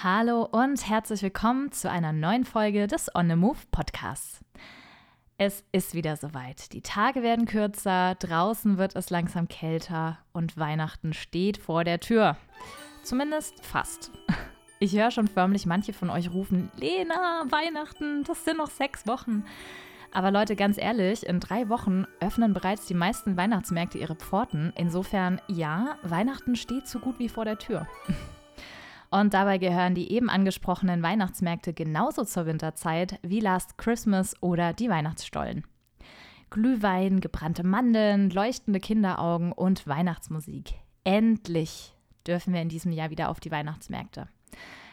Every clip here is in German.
Hallo und herzlich willkommen zu einer neuen Folge des On the Move Podcasts. Es ist wieder soweit. Die Tage werden kürzer, draußen wird es langsam kälter und Weihnachten steht vor der Tür. Zumindest fast. Ich höre schon förmlich manche von euch rufen, Lena, Weihnachten, das sind noch sechs Wochen. Aber Leute, ganz ehrlich, in drei Wochen öffnen bereits die meisten Weihnachtsmärkte ihre Pforten. Insofern, ja, Weihnachten steht so gut wie vor der Tür. Und dabei gehören die eben angesprochenen Weihnachtsmärkte genauso zur Winterzeit wie Last Christmas oder die Weihnachtsstollen. Glühwein, gebrannte Mandeln, leuchtende Kinderaugen und Weihnachtsmusik. Endlich dürfen wir in diesem Jahr wieder auf die Weihnachtsmärkte.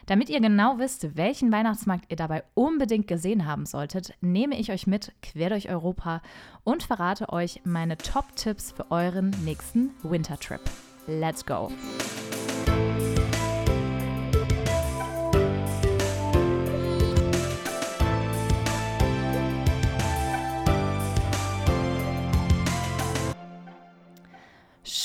Damit ihr genau wisst, welchen Weihnachtsmarkt ihr dabei unbedingt gesehen haben solltet, nehme ich euch mit quer durch Europa und verrate euch meine Top-Tipps für euren nächsten Wintertrip. Let's go!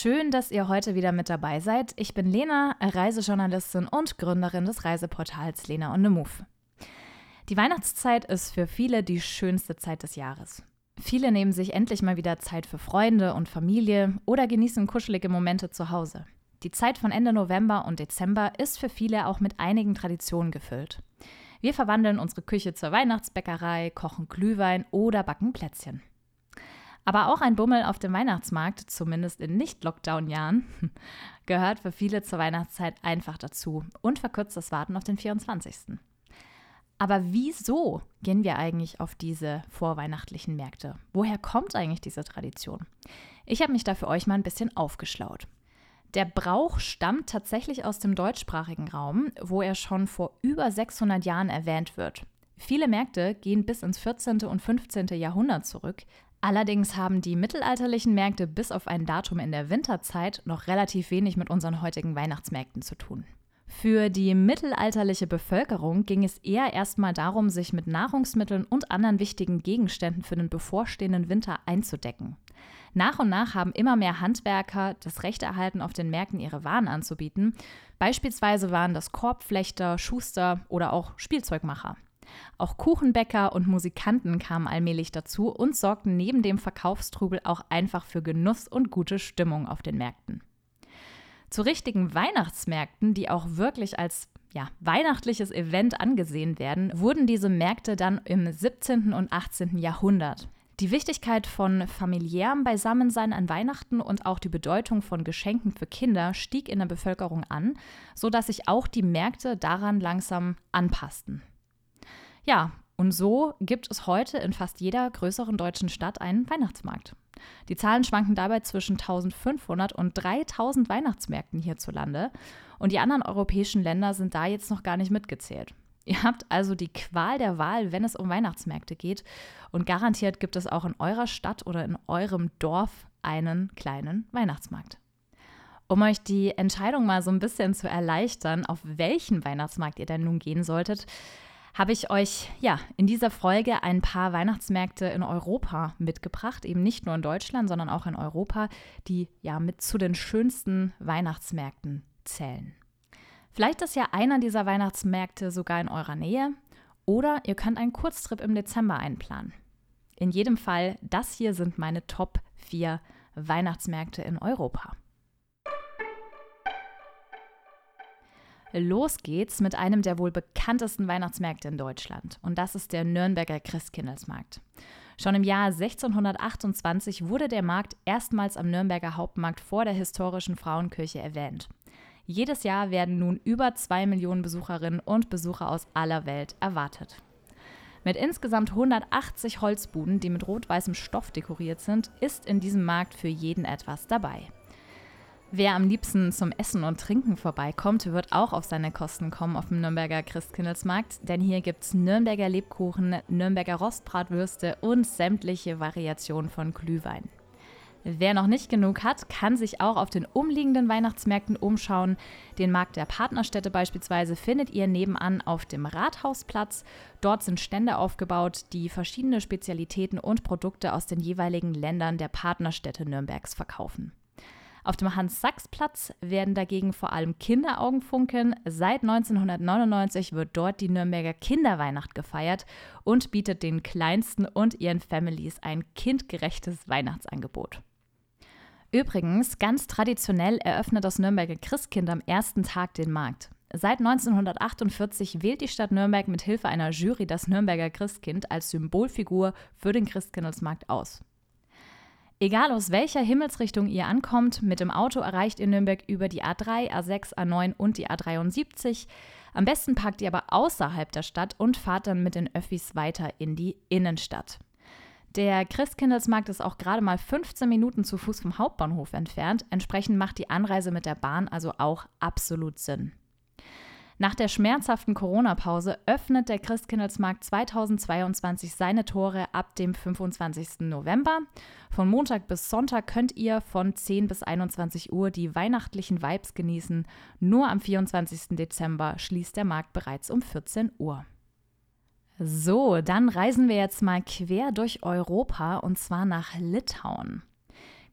Schön, dass ihr heute wieder mit dabei seid. Ich bin Lena, Reisejournalistin und Gründerin des Reiseportals Lena on the Move. Die Weihnachtszeit ist für viele die schönste Zeit des Jahres. Viele nehmen sich endlich mal wieder Zeit für Freunde und Familie oder genießen kuschelige Momente zu Hause. Die Zeit von Ende November und Dezember ist für viele auch mit einigen Traditionen gefüllt. Wir verwandeln unsere Küche zur Weihnachtsbäckerei, kochen Glühwein oder backen Plätzchen. Aber auch ein Bummel auf dem Weihnachtsmarkt, zumindest in Nicht-Lockdown-Jahren, gehört für viele zur Weihnachtszeit einfach dazu und verkürzt das Warten auf den 24. Aber wieso gehen wir eigentlich auf diese vorweihnachtlichen Märkte? Woher kommt eigentlich diese Tradition? Ich habe mich da für euch mal ein bisschen aufgeschlaut. Der Brauch stammt tatsächlich aus dem deutschsprachigen Raum, wo er schon vor über 600 Jahren erwähnt wird. Viele Märkte gehen bis ins 14. und 15. Jahrhundert zurück, Allerdings haben die mittelalterlichen Märkte bis auf ein Datum in der Winterzeit noch relativ wenig mit unseren heutigen Weihnachtsmärkten zu tun. Für die mittelalterliche Bevölkerung ging es eher erstmal darum, sich mit Nahrungsmitteln und anderen wichtigen Gegenständen für den bevorstehenden Winter einzudecken. Nach und nach haben immer mehr Handwerker das Recht erhalten, auf den Märkten ihre Waren anzubieten. Beispielsweise waren das Korbflechter, Schuster oder auch Spielzeugmacher. Auch Kuchenbäcker und Musikanten kamen allmählich dazu und sorgten neben dem Verkaufstrubel auch einfach für Genuss und gute Stimmung auf den Märkten. Zu richtigen Weihnachtsmärkten, die auch wirklich als ja, weihnachtliches Event angesehen werden, wurden diese Märkte dann im 17. und 18. Jahrhundert. Die Wichtigkeit von familiärem Beisammensein an Weihnachten und auch die Bedeutung von Geschenken für Kinder stieg in der Bevölkerung an, sodass sich auch die Märkte daran langsam anpassten. Ja, und so gibt es heute in fast jeder größeren deutschen Stadt einen Weihnachtsmarkt. Die Zahlen schwanken dabei zwischen 1500 und 3000 Weihnachtsmärkten hierzulande und die anderen europäischen Länder sind da jetzt noch gar nicht mitgezählt. Ihr habt also die Qual der Wahl, wenn es um Weihnachtsmärkte geht und garantiert gibt es auch in eurer Stadt oder in eurem Dorf einen kleinen Weihnachtsmarkt. Um euch die Entscheidung mal so ein bisschen zu erleichtern, auf welchen Weihnachtsmarkt ihr denn nun gehen solltet, habe ich euch ja in dieser Folge ein paar Weihnachtsmärkte in Europa mitgebracht, eben nicht nur in Deutschland, sondern auch in Europa, die ja mit zu den schönsten Weihnachtsmärkten zählen. Vielleicht ist ja einer dieser Weihnachtsmärkte sogar in eurer Nähe oder ihr könnt einen Kurztrip im Dezember einplanen. In jedem Fall, das hier sind meine Top 4 Weihnachtsmärkte in Europa. Los geht's mit einem der wohl bekanntesten Weihnachtsmärkte in Deutschland. Und das ist der Nürnberger Christkindlesmarkt. Schon im Jahr 1628 wurde der Markt erstmals am Nürnberger Hauptmarkt vor der historischen Frauenkirche erwähnt. Jedes Jahr werden nun über zwei Millionen Besucherinnen und Besucher aus aller Welt erwartet. Mit insgesamt 180 Holzbuden, die mit rot-weißem Stoff dekoriert sind, ist in diesem Markt für jeden etwas dabei. Wer am liebsten zum Essen und Trinken vorbeikommt, wird auch auf seine Kosten kommen auf dem Nürnberger Christkindlesmarkt, denn hier gibt es Nürnberger Lebkuchen, Nürnberger Rostbratwürste und sämtliche Variationen von Glühwein. Wer noch nicht genug hat, kann sich auch auf den umliegenden Weihnachtsmärkten umschauen. Den Markt der Partnerstädte beispielsweise findet ihr nebenan auf dem Rathausplatz. Dort sind Stände aufgebaut, die verschiedene Spezialitäten und Produkte aus den jeweiligen Ländern der Partnerstädte Nürnbergs verkaufen. Auf dem Hans-Sachs-Platz werden dagegen vor allem Kinderaugen funkeln. Seit 1999 wird dort die Nürnberger Kinderweihnacht gefeiert und bietet den Kleinsten und ihren Families ein kindgerechtes Weihnachtsangebot. Übrigens, ganz traditionell eröffnet das Nürnberger Christkind am ersten Tag den Markt. Seit 1948 wählt die Stadt Nürnberg mit Hilfe einer Jury das Nürnberger Christkind als Symbolfigur für den Christkindlesmarkt aus. Egal aus welcher Himmelsrichtung ihr ankommt, mit dem Auto erreicht ihr Nürnberg über die A3, A6, A9 und die A73. Am besten parkt ihr aber außerhalb der Stadt und fahrt dann mit den Öffis weiter in die Innenstadt. Der Christkindlesmarkt ist auch gerade mal 15 Minuten zu Fuß vom Hauptbahnhof entfernt. Entsprechend macht die Anreise mit der Bahn also auch absolut Sinn. Nach der schmerzhaften Corona-Pause öffnet der Christkindlesmarkt 2022 seine Tore ab dem 25. November. Von Montag bis Sonntag könnt ihr von 10 bis 21 Uhr die weihnachtlichen Vibes genießen. Nur am 24. Dezember schließt der Markt bereits um 14 Uhr. So, dann reisen wir jetzt mal quer durch Europa und zwar nach Litauen.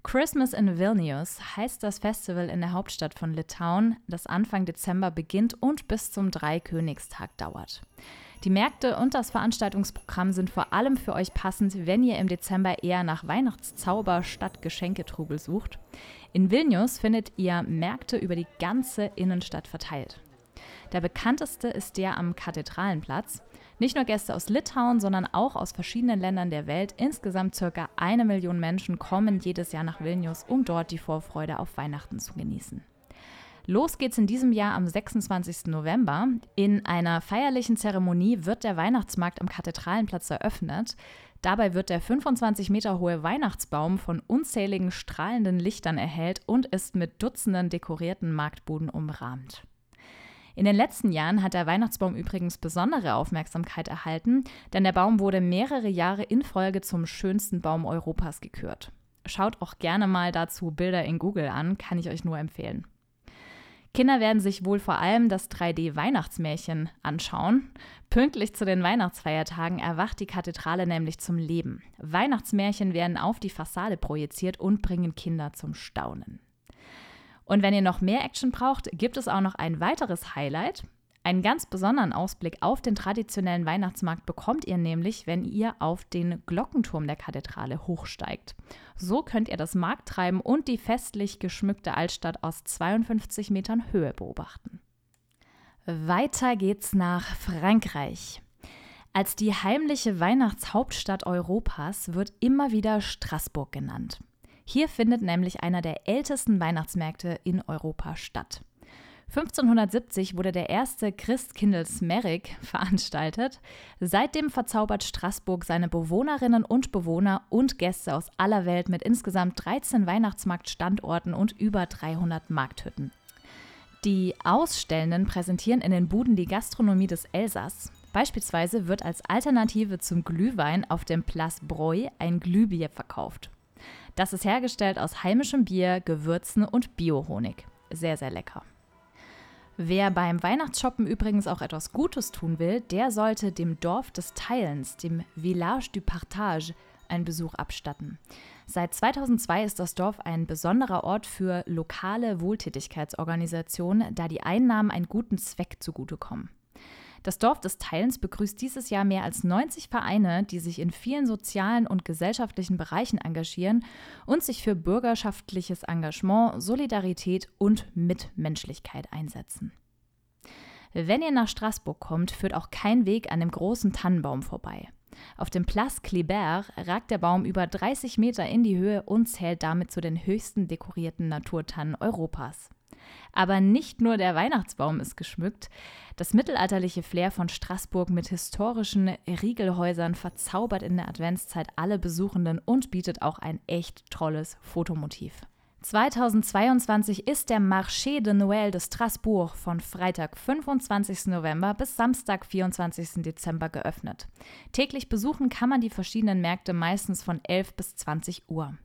Christmas in Vilnius heißt das Festival in der Hauptstadt von Litauen, das Anfang Dezember beginnt und bis zum Dreikönigstag dauert. Die Märkte und das Veranstaltungsprogramm sind vor allem für euch passend, wenn ihr im Dezember eher nach Weihnachtszauber statt Geschenketrubel sucht. In Vilnius findet ihr Märkte über die ganze Innenstadt verteilt. Der bekannteste ist der am Kathedralenplatz. Nicht nur Gäste aus Litauen, sondern auch aus verschiedenen Ländern der Welt, insgesamt circa eine Million Menschen, kommen jedes Jahr nach Vilnius, um dort die Vorfreude auf Weihnachten zu genießen. Los geht's in diesem Jahr am 26. November. In einer feierlichen Zeremonie wird der Weihnachtsmarkt am Kathedralenplatz eröffnet. Dabei wird der 25 Meter hohe Weihnachtsbaum von unzähligen strahlenden Lichtern erhellt und ist mit Dutzenden dekorierten Marktbuden umrahmt. In den letzten Jahren hat der Weihnachtsbaum übrigens besondere Aufmerksamkeit erhalten, denn der Baum wurde mehrere Jahre in Folge zum schönsten Baum Europas gekürt. Schaut auch gerne mal dazu Bilder in Google an, kann ich euch nur empfehlen. Kinder werden sich wohl vor allem das 3D-Weihnachtsmärchen anschauen. Pünktlich zu den Weihnachtsfeiertagen erwacht die Kathedrale nämlich zum Leben. Weihnachtsmärchen werden auf die Fassade projiziert und bringen Kinder zum Staunen. Und wenn ihr noch mehr Action braucht, gibt es auch noch ein weiteres Highlight. Einen ganz besonderen Ausblick auf den traditionellen Weihnachtsmarkt bekommt ihr nämlich, wenn ihr auf den Glockenturm der Kathedrale hochsteigt. So könnt ihr das Markttreiben und die festlich geschmückte Altstadt aus 52 Metern Höhe beobachten. Weiter geht's nach Frankreich. Als die heimliche Weihnachtshauptstadt Europas wird immer wieder Straßburg genannt. Hier findet nämlich einer der ältesten Weihnachtsmärkte in Europa statt. 1570 wurde der erste Christkindlesmerik veranstaltet. Seitdem verzaubert Straßburg seine Bewohnerinnen und Bewohner und Gäste aus aller Welt mit insgesamt 13 Weihnachtsmarktstandorten und über 300 Markthütten. Die Ausstellenden präsentieren in den Buden die Gastronomie des Elsass. Beispielsweise wird als Alternative zum Glühwein auf dem Place Breuil ein Glühbier verkauft. Das ist hergestellt aus heimischem Bier, Gewürzen und Biohonig. Sehr, sehr lecker. Wer beim Weihnachtsshoppen übrigens auch etwas Gutes tun will, der sollte dem Dorf des Teilens, dem Village du Partage, einen Besuch abstatten. Seit 2002 ist das Dorf ein besonderer Ort für lokale Wohltätigkeitsorganisationen, da die Einnahmen einen guten Zweck zugutekommen. Das Dorf des Teilens begrüßt dieses Jahr mehr als 90 Vereine, die sich in vielen sozialen und gesellschaftlichen Bereichen engagieren und sich für bürgerschaftliches Engagement, Solidarität und Mitmenschlichkeit einsetzen. Wenn ihr nach Straßburg kommt, führt auch kein Weg an dem großen Tannenbaum vorbei. Auf dem Place Clibert ragt der Baum über 30 Meter in die Höhe und zählt damit zu den höchsten dekorierten Naturtannen Europas. Aber nicht nur der Weihnachtsbaum ist geschmückt. Das mittelalterliche Flair von Straßburg mit historischen Riegelhäusern verzaubert in der Adventszeit alle Besuchenden und bietet auch ein echt tolles Fotomotiv. 2022 ist der Marché de Noël de Strasbourg von Freitag, 25. November bis Samstag, 24. Dezember geöffnet. Täglich besuchen kann man die verschiedenen Märkte meistens von 11 bis 20 Uhr.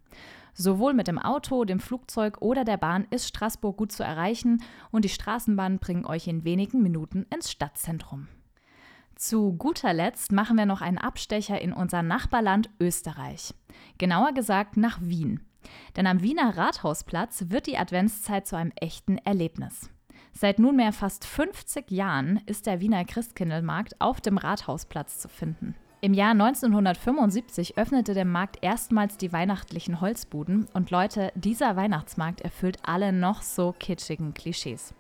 Sowohl mit dem Auto, dem Flugzeug oder der Bahn ist Straßburg gut zu erreichen und die Straßenbahnen bringen euch in wenigen Minuten ins Stadtzentrum. Zu guter Letzt machen wir noch einen Abstecher in unser Nachbarland Österreich. Genauer gesagt nach Wien. Denn am Wiener Rathausplatz wird die Adventszeit zu einem echten Erlebnis. Seit nunmehr fast 50 Jahren ist der Wiener Christkindlmarkt auf dem Rathausplatz zu finden. Im Jahr 1975 öffnete der Markt erstmals die weihnachtlichen Holzbuden und Leute, dieser Weihnachtsmarkt erfüllt alle noch so kitschigen Klischees.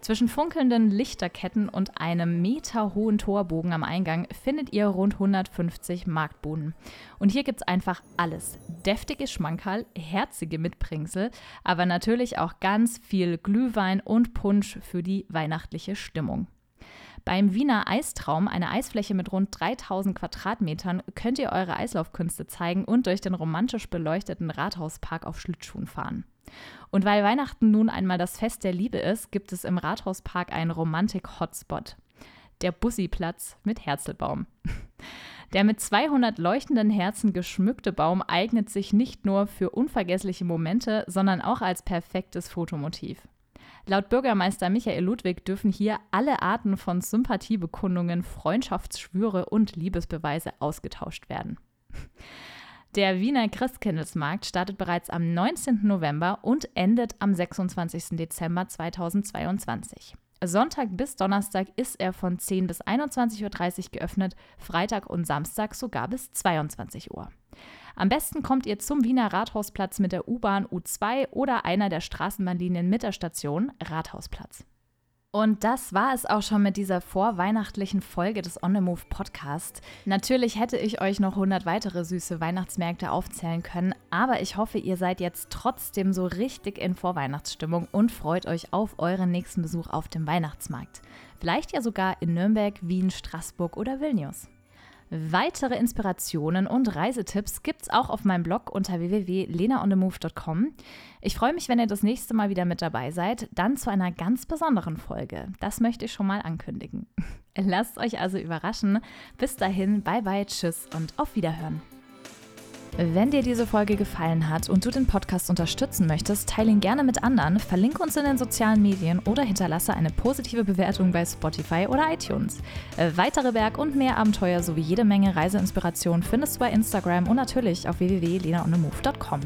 Zwischen funkelnden Lichterketten und einem meterhohen Torbogen am Eingang findet ihr rund 150 Marktbuden. Und hier gibt's einfach alles. Deftige Schmankerl, herzige Mitbringsel, aber natürlich auch ganz viel Glühwein und Punsch für die weihnachtliche Stimmung. Beim Wiener Eistraum, eine Eisfläche mit rund 3000 Quadratmetern, könnt ihr eure Eislaufkünste zeigen und durch den romantisch beleuchteten Rathauspark auf Schlittschuhen fahren. Und weil Weihnachten nun einmal das Fest der Liebe ist, gibt es im Rathauspark einen Romantik-Hotspot. Der Bussiplatz mit Herzelbaum. Der mit 200 leuchtenden Herzen geschmückte Baum eignet sich nicht nur für unvergessliche Momente, sondern auch als perfektes Fotomotiv. Laut Bürgermeister Michael Ludwig dürfen hier alle Arten von Sympathiebekundungen, Freundschaftsschwüre und Liebesbeweise ausgetauscht werden. Der Wiener Christkindlesmarkt startet bereits am 19. November und endet am 26. Dezember 2022. Sonntag bis Donnerstag ist er von 10 bis 21.30 Uhr geöffnet, Freitag und Samstag sogar bis 22 Uhr. Am besten kommt ihr zum Wiener Rathausplatz mit der U-Bahn U2 oder einer der Straßenbahnlinien mit der Station Rathausplatz. Und das war es auch schon mit dieser vorweihnachtlichen Folge des On the Move Podcast. Natürlich hätte ich euch noch 100 weitere süße Weihnachtsmärkte aufzählen können, aber ich hoffe, ihr seid jetzt trotzdem so richtig in Vorweihnachtsstimmung und freut euch auf euren nächsten Besuch auf dem Weihnachtsmarkt. Vielleicht ja sogar in Nürnberg, Wien, Straßburg oder Vilnius. Weitere Inspirationen und Reisetipps gibt's auch auf meinem Blog unter www.lenaonthemove.com. Ich freue mich, wenn ihr das nächste Mal wieder mit dabei seid, dann zu einer ganz besonderen Folge. Das möchte ich schon mal ankündigen. Lasst euch also überraschen. Bis dahin, bye bye, tschüss und auf Wiederhören. Wenn dir diese Folge gefallen hat und du den Podcast unterstützen möchtest, teile ihn gerne mit anderen, verlinke uns in den sozialen Medien oder hinterlasse eine positive Bewertung bei Spotify oder iTunes. Äh, weitere Berg- und mehr Abenteuer sowie jede Menge Reiseinspiration findest du bei Instagram und natürlich auf www.lenaonemove.com.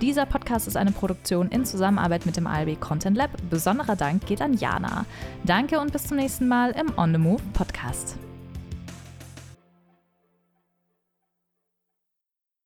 Dieser Podcast ist eine Produktion in Zusammenarbeit mit dem ALB Content Lab. Besonderer Dank geht an Jana. Danke und bis zum nächsten Mal im On the Move Podcast.